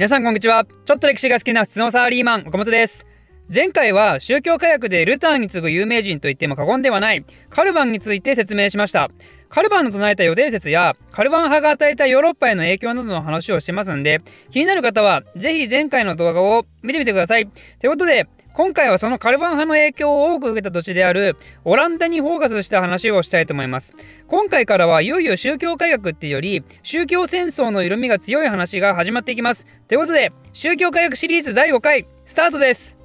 皆さんこんにちは。ちょっと歴史が好きな普通のサラリーマン岡本です。前回は宗教科学でルターに次ぐ有名人と言っても過言ではないカルバンについて説明しました。カルバンの唱えた予定説やカルバン派が与えたヨーロッパへの影響などの話をしてますんで気になる方はぜひ前回の動画を見てみてください。ということで今回はそのカルバン派の影響を多く受けた土地であるオランダにフォーカスした話をしたいと思います。今回からはいよいよ宗教改革っていうより宗教戦争の色味が強い話が始まっていきます。ということで宗教改革シリーズ第5回スタートです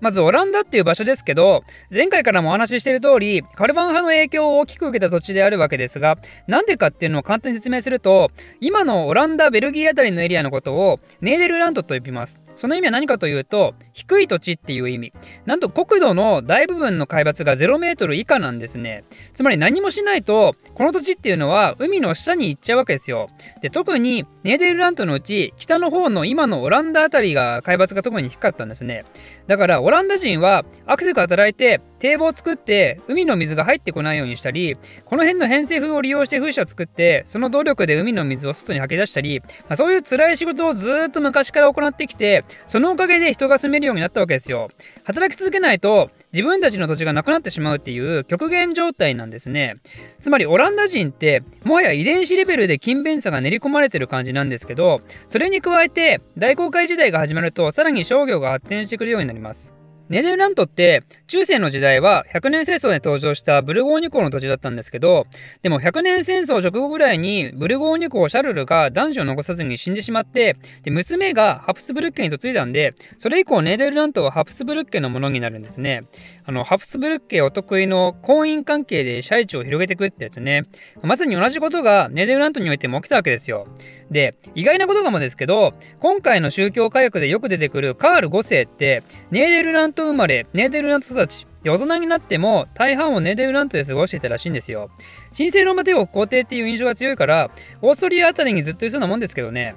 まずオランダっていう場所ですけど前回からもお話ししている通りカルバン派の影響を大きく受けた土地であるわけですがなんでかっていうのを簡単に説明すると今のオランダベルギーあたりのエリアのことをネーデルラントと呼びますその意味は何かというと低い土地っていう意味。なんと国土の大部分の海抜が0メートル以下なんですね。つまり何もしないとこの土地っていうのは海の下に行っちゃうわけですよ。で特にネーデルラントのうち北の方の今のオランダあたりが海抜が特に低かったんですね。だからオランダ人はアクセル働いて堤防を作って海の水が入ってこないようにしたりこの辺の偏西風を利用して風車を作ってその動力で海の水を外に吐き出したり、まあ、そういう辛い仕事をずっと昔から行ってきてそのおかげで人が住めるようになったわけですよ。働き続けないと自分たちの土地がなくなってしまうっていう極限状態なんですね。つまりオランダ人ってもはや遺伝子レベルで勤勉さが練り込まれてる感じなんですけどそれに加えて大航海時代が始まるとさらに商業が発展してくるようになります。ネデルラントって中世の時代は100年戦争で登場したブルゴーニュ公の土地だったんですけどでも100年戦争直後ぐらいにブルゴーニュ公シャルルが男子を残さずに死んでしまってで娘がハプスブルッケに嫁いだんでそれ以降ネデルラントはハプスブルッケのものになるんですね。あのハプスブルッケお得意の婚姻関係で支配地を広げていくってやつね。まさに同じことがネデルラントにおいても起きたわけですよ。で意外なことかもですけど今回の宗教改革でよく出てくるカール5世ってネーデルラント生まれネーデルラント育ちで大人になっても大半をネーデルラントで過ごしていたらしいんですよ。神聖ローマ帝国皇帝っていう印象が強いからオーストリアあたりにずっといそうなもんですけどね。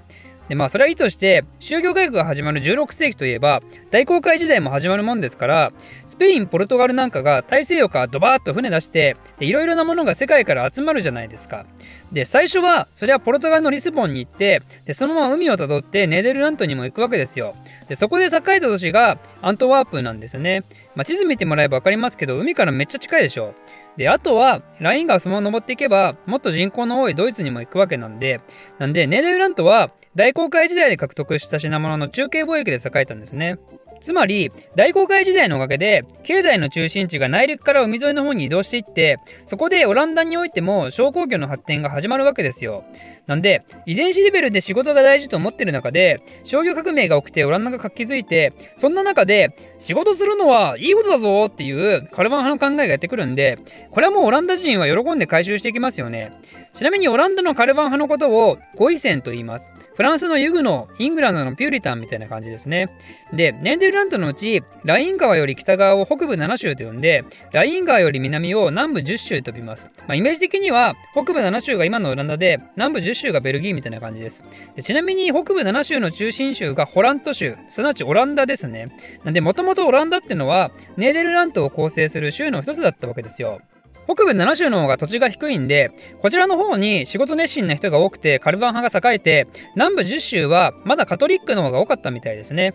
でまあそれはいいとして宗教改革が始まる16世紀といえば大航海時代も始まるもんですからスペインポルトガルなんかが大西洋からドバーッと船出していろいろなものが世界から集まるじゃないですか。で最初はそれはポルトガルのリスボンに行ってでそのまま海をたどってネーデルラントにも行くわけですよ。でそこで栄えた都市がアントワープなんですよね、まあ、地図見てもらえば分かりますけど海からめっちゃ近いでしょ。で、あとは、ライン川そのまま登っていけば、もっと人口の多いドイツにも行くわけなんで、なんで、ネーデルラントは、大航海時代で獲得した品物の中継貿易で栄えたんですね。つまり大航海時代のおかげで経済の中心地が内陸から海沿いの方に移動していってそこでオランダにおいても商工業の発展が始まるわけですよなんで遺伝子レベルで仕事が大事と思ってる中で商業革命が起きてオランダが活気づいてそんな中で仕事するのはいいことだぞっていうカルバン派の考えがやってくるんでこれはもうオランダ人は喜んで回収していきますよねちなみにオランダのカルバン派のことをゴイセンと言いますフランスのユグノ、イングランドのピューリタンみたいな感じですね。で、ネンデルラントのうち、ライン川より北側を北部7州と呼んで、ライン川より南を南部10州と呼びます。まあ、イメージ的には、北部7州が今のオランダで、南部10州がベルギーみたいな感じです。でちなみに、北部7州の中心州がホラント州、すなわちオランダですね。なんで、もともとオランダってのは、ネーデルラントを構成する州の一つだったわけですよ。北部7州の方が土地が低いんで、こちらの方に仕事熱心な人が多くてカルバン派が栄えて、南部10州はまだカトリックの方が多かったみたいですね。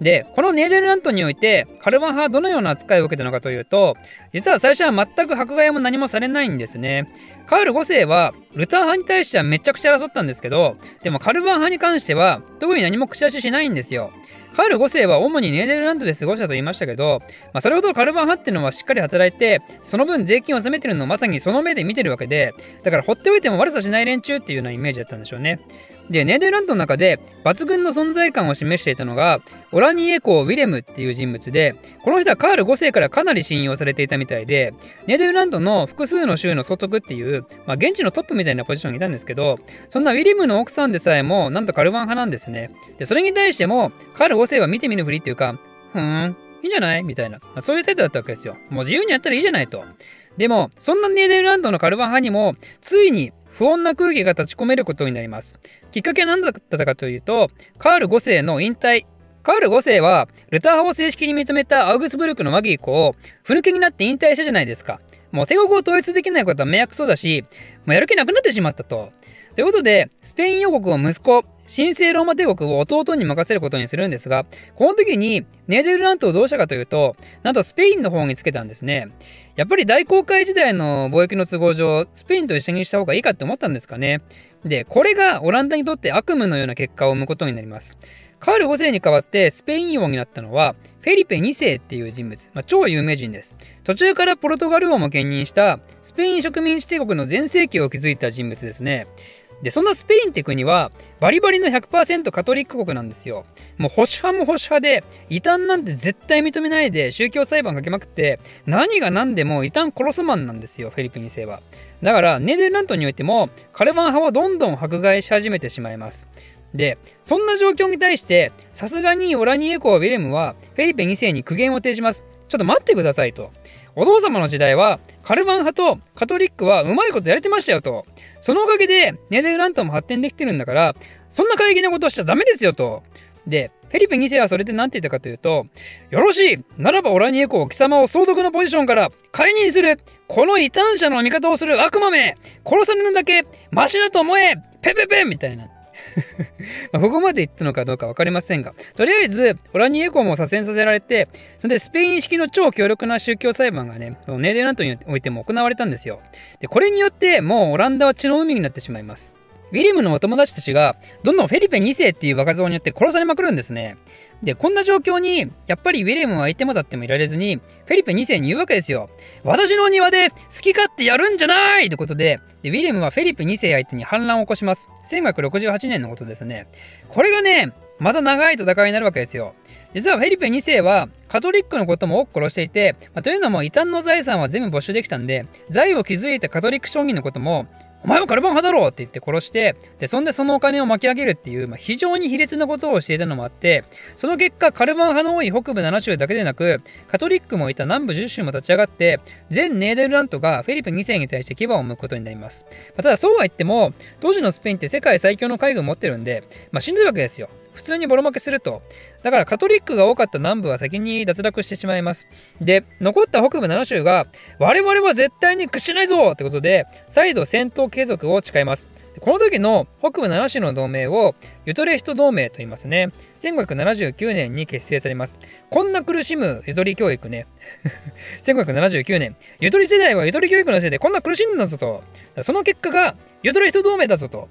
で、このネーデルラントにおいて、カルバン派はどのような扱いを受けたのかというと、実は最初は全く迫害も何もされないんですね。カール5世は、ルター派に対してはめちゃくちゃ争ったんですけど、でもカルバン派に関しては、特に何も口出ししないんですよ。カール5世は主にネーデルランドで過ごしたと言いましたけど、まあ、それほどカルバン派っていうのはしっかり働いて、その分税金を納めてるのをまさにその目で見てるわけで、だから放っておいても悪さしない連中っていうようなイメージだったんでしょうね。で、ネーデルラントの中で抜群の存在感を示していたのが、オラニエ公ウィレムっていう人物で、この人はカール5世からかなり信用されていたみたいで、ネーデルラントの複数の州の総督っていう、まあ、現地のトップみたいなポジションにいたんですけど、そんなウィレムの奥さんでさえも、なんとカルバン派なんですね。で、それに対しても、カール5世は見て見ぬふりっていうか、ふーん、いいんじゃない？みたいな、まあ、そういう態度だったわけですよ。もう自由にやったらいいじゃないと。でも、そんなネーデルランドのカルバン派にも、ついに不穏な空気が立ち込めることになります。きっかけは何だったかというと、カール5世の引退。カール5世は、ルター派を正式に認めたアウグスブルクの和議以降、ふぬけになって引退したじゃないですか。もう帝国を統一できないことは迷惑そうだし、もうやる気なくなってしまったと。ということで、スペイン王国を息子、神聖ローマ帝国を弟に任せることにするんですが、この時にネーデルラントをどうしたかというと、なんとスペインの方につけたんですね。やっぱり大航海時代の貿易の都合上、スペインと一緒にした方がいいかって思ったんですかね。で、これがオランダにとって悪夢のような結果を生むことになります。カール5世に代わってスペイン王になったのは、フェリペ2世っていう人物、まあ、超有名人です。途中からポルトガル王も兼任したスペイン植民地帝国の全盛期を築いた人物ですね。で、そんなスペインって国は、バリバリの100%カトリック国なんですよ。もう保守派も保守派で、異端なんて絶対認めないで宗教裁判かけまくって、何が何でも異端殺すマンなんですよ、フェリペ2世は。だから、ネーデルラントにおいても、カルバン派をどんどん迫害し始めてしまいます。で、そんな状況に対して、さすがにオラニエコーウィレムは、フェリペ2世に苦言を呈します。ちょっと待ってくださいと。お父様の時代は、カルバン派とカトリックはうまいことやれてましたよと。そのおかげで、ネデルラントも発展できてるんだから、そんな過激なことをしちゃダメですよと。で、フェリペ2世はそれで何て言ったかというと、よろしいならばオラニエコを貴様を総督のポジションから解任するこの異端者の味方をする悪魔め殺されるだけマシだと思えペペペみたいな。ここまで言ったのかどうか分かりませんが、とりあえず、オラニエコも左遷させられて、それでスペイン式の超強力な宗教裁判がね、ネーデルラントにおいても行われたんですよ。で、これによって、もうオランダは血の海になってしまいます。ウィリムのお友達たちが、どんどんフェリペ2世っていう若造によって殺されまくるんですね。で、こんな状況に、やっぱりウィリムは相手もだってもいられずに、フェリペ2世に言うわけですよ。私の庭で好き勝手やるんじゃないってことでで、ウィリムはフェリペ2世相手に反乱を起こします。1568年のことですね。これがね、また長い戦いになるわけですよ。実はフェリペ2世はカトリックのことも多く殺していて、まあ、というのも異端の財産は全部没収できたんで、財を築いたカトリック将棋のこともお前はカルバン派だろって言って殺して、で、そんでそのお金を巻き上げるっていう、まあ、非常に卑劣なことをしていたのもあって、その結果、カルバン派の多い北部7州だけでなく、カトリックもいた南部10州も立ち上がって、全ネーデルラントがフェリップ2世に対して牙を向くことになります。まあ、ただ、そうは言っても、当時のスペインって世界最強の海軍持ってるんで、まあ、しんどいわけですよ。普通にボロ負けすると。だからカトリックが多かった南部は先に脱落してしまいます。で、残った北部7州が、我々は絶対に屈しないぞってことで、再度戦闘継続を誓います。この時の北部7州の同盟をユトレヒト同盟と言いますね。1579年に結成されます。こんな苦しむゆとり教育ね。1579年。ゆとり世代はゆとり教育のせいでこんな苦しんだぞと。その結果がユトレヒト同盟だぞと。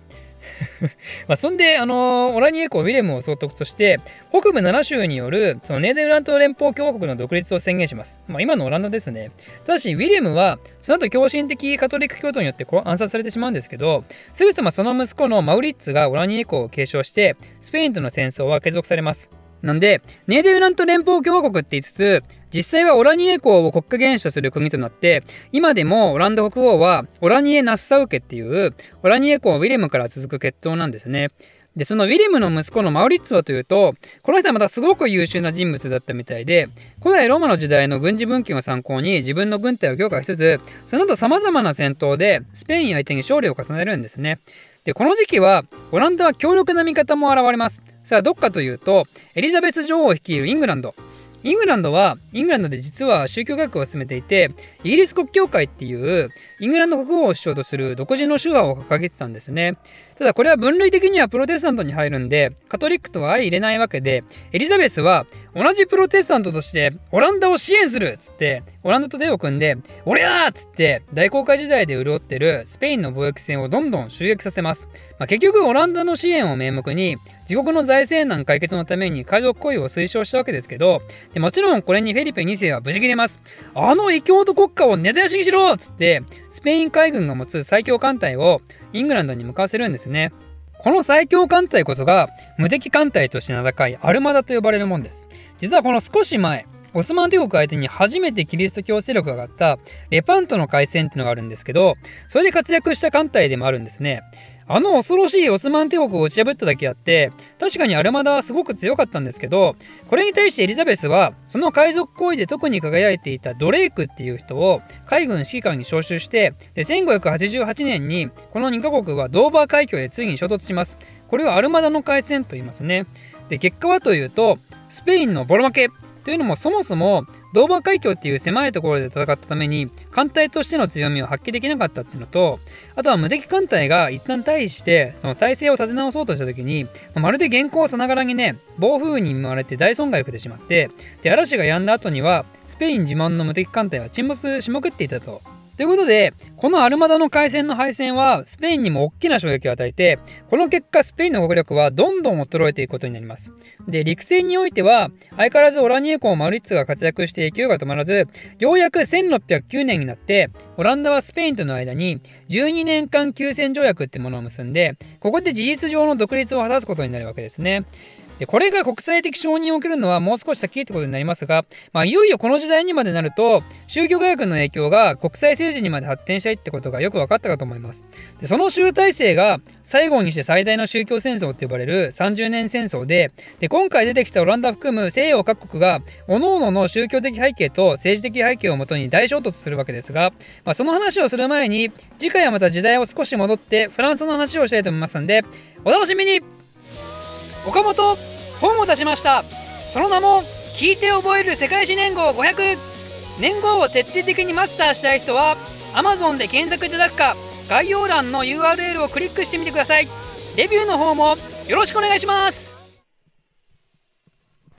まあそんで、あのー、オラニエコウィレムを総督として、北部7州によるそのネーデルラント連邦共和国の独立を宣言します。まあ、今のオランダですね。ただし、ウィレムは、その後狂信的カトリック教徒によって暗殺されてしまうんですけど、すぐさまその息子のマウリッツがオラニエコを継承して、スペインとの戦争は継続されます。なんで、ネーデルラント連邦共和国って言いつつ、実際はオラニエ公を国家元首とする国となって、今でもオランダ国王はオラニエ・ナッサウ家っていうオラニエ公ウィレムから続く血統なんですね。で、そのウィレムの息子のマウリッツはというと、この人はまたすごく優秀な人物だったみたいで、古代ローマの時代の軍事文献を参考に自分の軍隊を強化しつつ、その後様々な戦闘でスペイン相手に勝利を重ねるんですね。で、この時期はオランダは強力な味方も現れます。さあ、どっかというと、エリザベス女王を率いるイングランド。イングランドは、イングランドで実は宗教学を進めていて、イギリス国教会っていう、イングランド国王を主張とする独自の手話を掲げてたんですね。ただこれは分類的にはプロテスタントに入るんで、カトリックとは相入れないわけで、エリザベスは同じプロテスタントとしてオランダを支援するっつって、オランダと手を組んで、俺やっつって大航海時代で潤ってるスペインの貿易船をどんどん襲撃させます。まあ、結局オランダの支援を名目に、自国の財政難解決のために海賊行為を推奨したわけですけど、でもちろんこれにフェリペ2世は無事切れます。あの異教徒国家を根絶やしにしろっつって、スペイン海軍が持つ最強艦隊をイングランドに向かわせるんですね。この最強艦隊こそが無敵艦隊として名高いアルマダと呼ばれるもんです。実はこの少し前、オスマン帝国相手に初めてキリスト教勢力が上がったレパントの海戦っていうのがあるんですけど、それで活躍した艦隊でもあるんですね。あの恐ろしいオスマン帝国を打ち破っただけあって、確かにアルマダはすごく強かったんですけど、これに対してエリザベスは、その海賊行為で特に輝いていたドレイクっていう人を海軍指揮官に招集して、で、1588年にこの2カ国はドーバー海峡でついに衝突します。これをアルマダの海戦と言いますね。で、結果はというと、スペインのボロ負けというのもそもそもドーバー海峡っていう狭いところで戦ったために艦隊としての強みを発揮できなかったっていうのとあとは無敵艦隊が一旦退避してその体勢を立て直そうとした時にまるで原稿さながらにね暴風に見舞われて大損害を受けてしまってで嵐が止んだ後にはスペイン自慢の無敵艦隊は沈没しまくっていたと。ということで、このアルマダの海戦の敗戦はスペインにも大きな衝撃を与えて、この結果スペインの国力はどんどん衰えていくことになります。で、陸戦においては、相変わらずオラニエコマルリッツが活躍して勢いが止まらず、ようやく1609年になって、オランダはスペインとの間に12年間休戦条約ってものを結んで、ここで事実上の独立を果たすことになるわけですね。でこれが国際的承認を受けるのはもう少し先ってことになりますが、まあ、いよいよこの時代にまでなると宗教学の影響が国際政治にまで発展したいってことがよく分かったかと思います。でその集大成が最後にして最大の宗教戦争って呼ばれる30年戦争でで今回出てきたオランダ含む西洋各国が各々の宗教的背景と政治的背景をもとに大衝突するわけですが、まあ、その話をする前に次回はまた時代を少し戻ってフランスの話をしたいと思いますんでお楽しみに。岡本本を出しました。その名も聞いて覚える世界史年号500年号を徹底的にマスターしたい人は Amazon で検索いただくか概要欄の URL をクリックしてみてください。レビューの方もよろしくお願いします。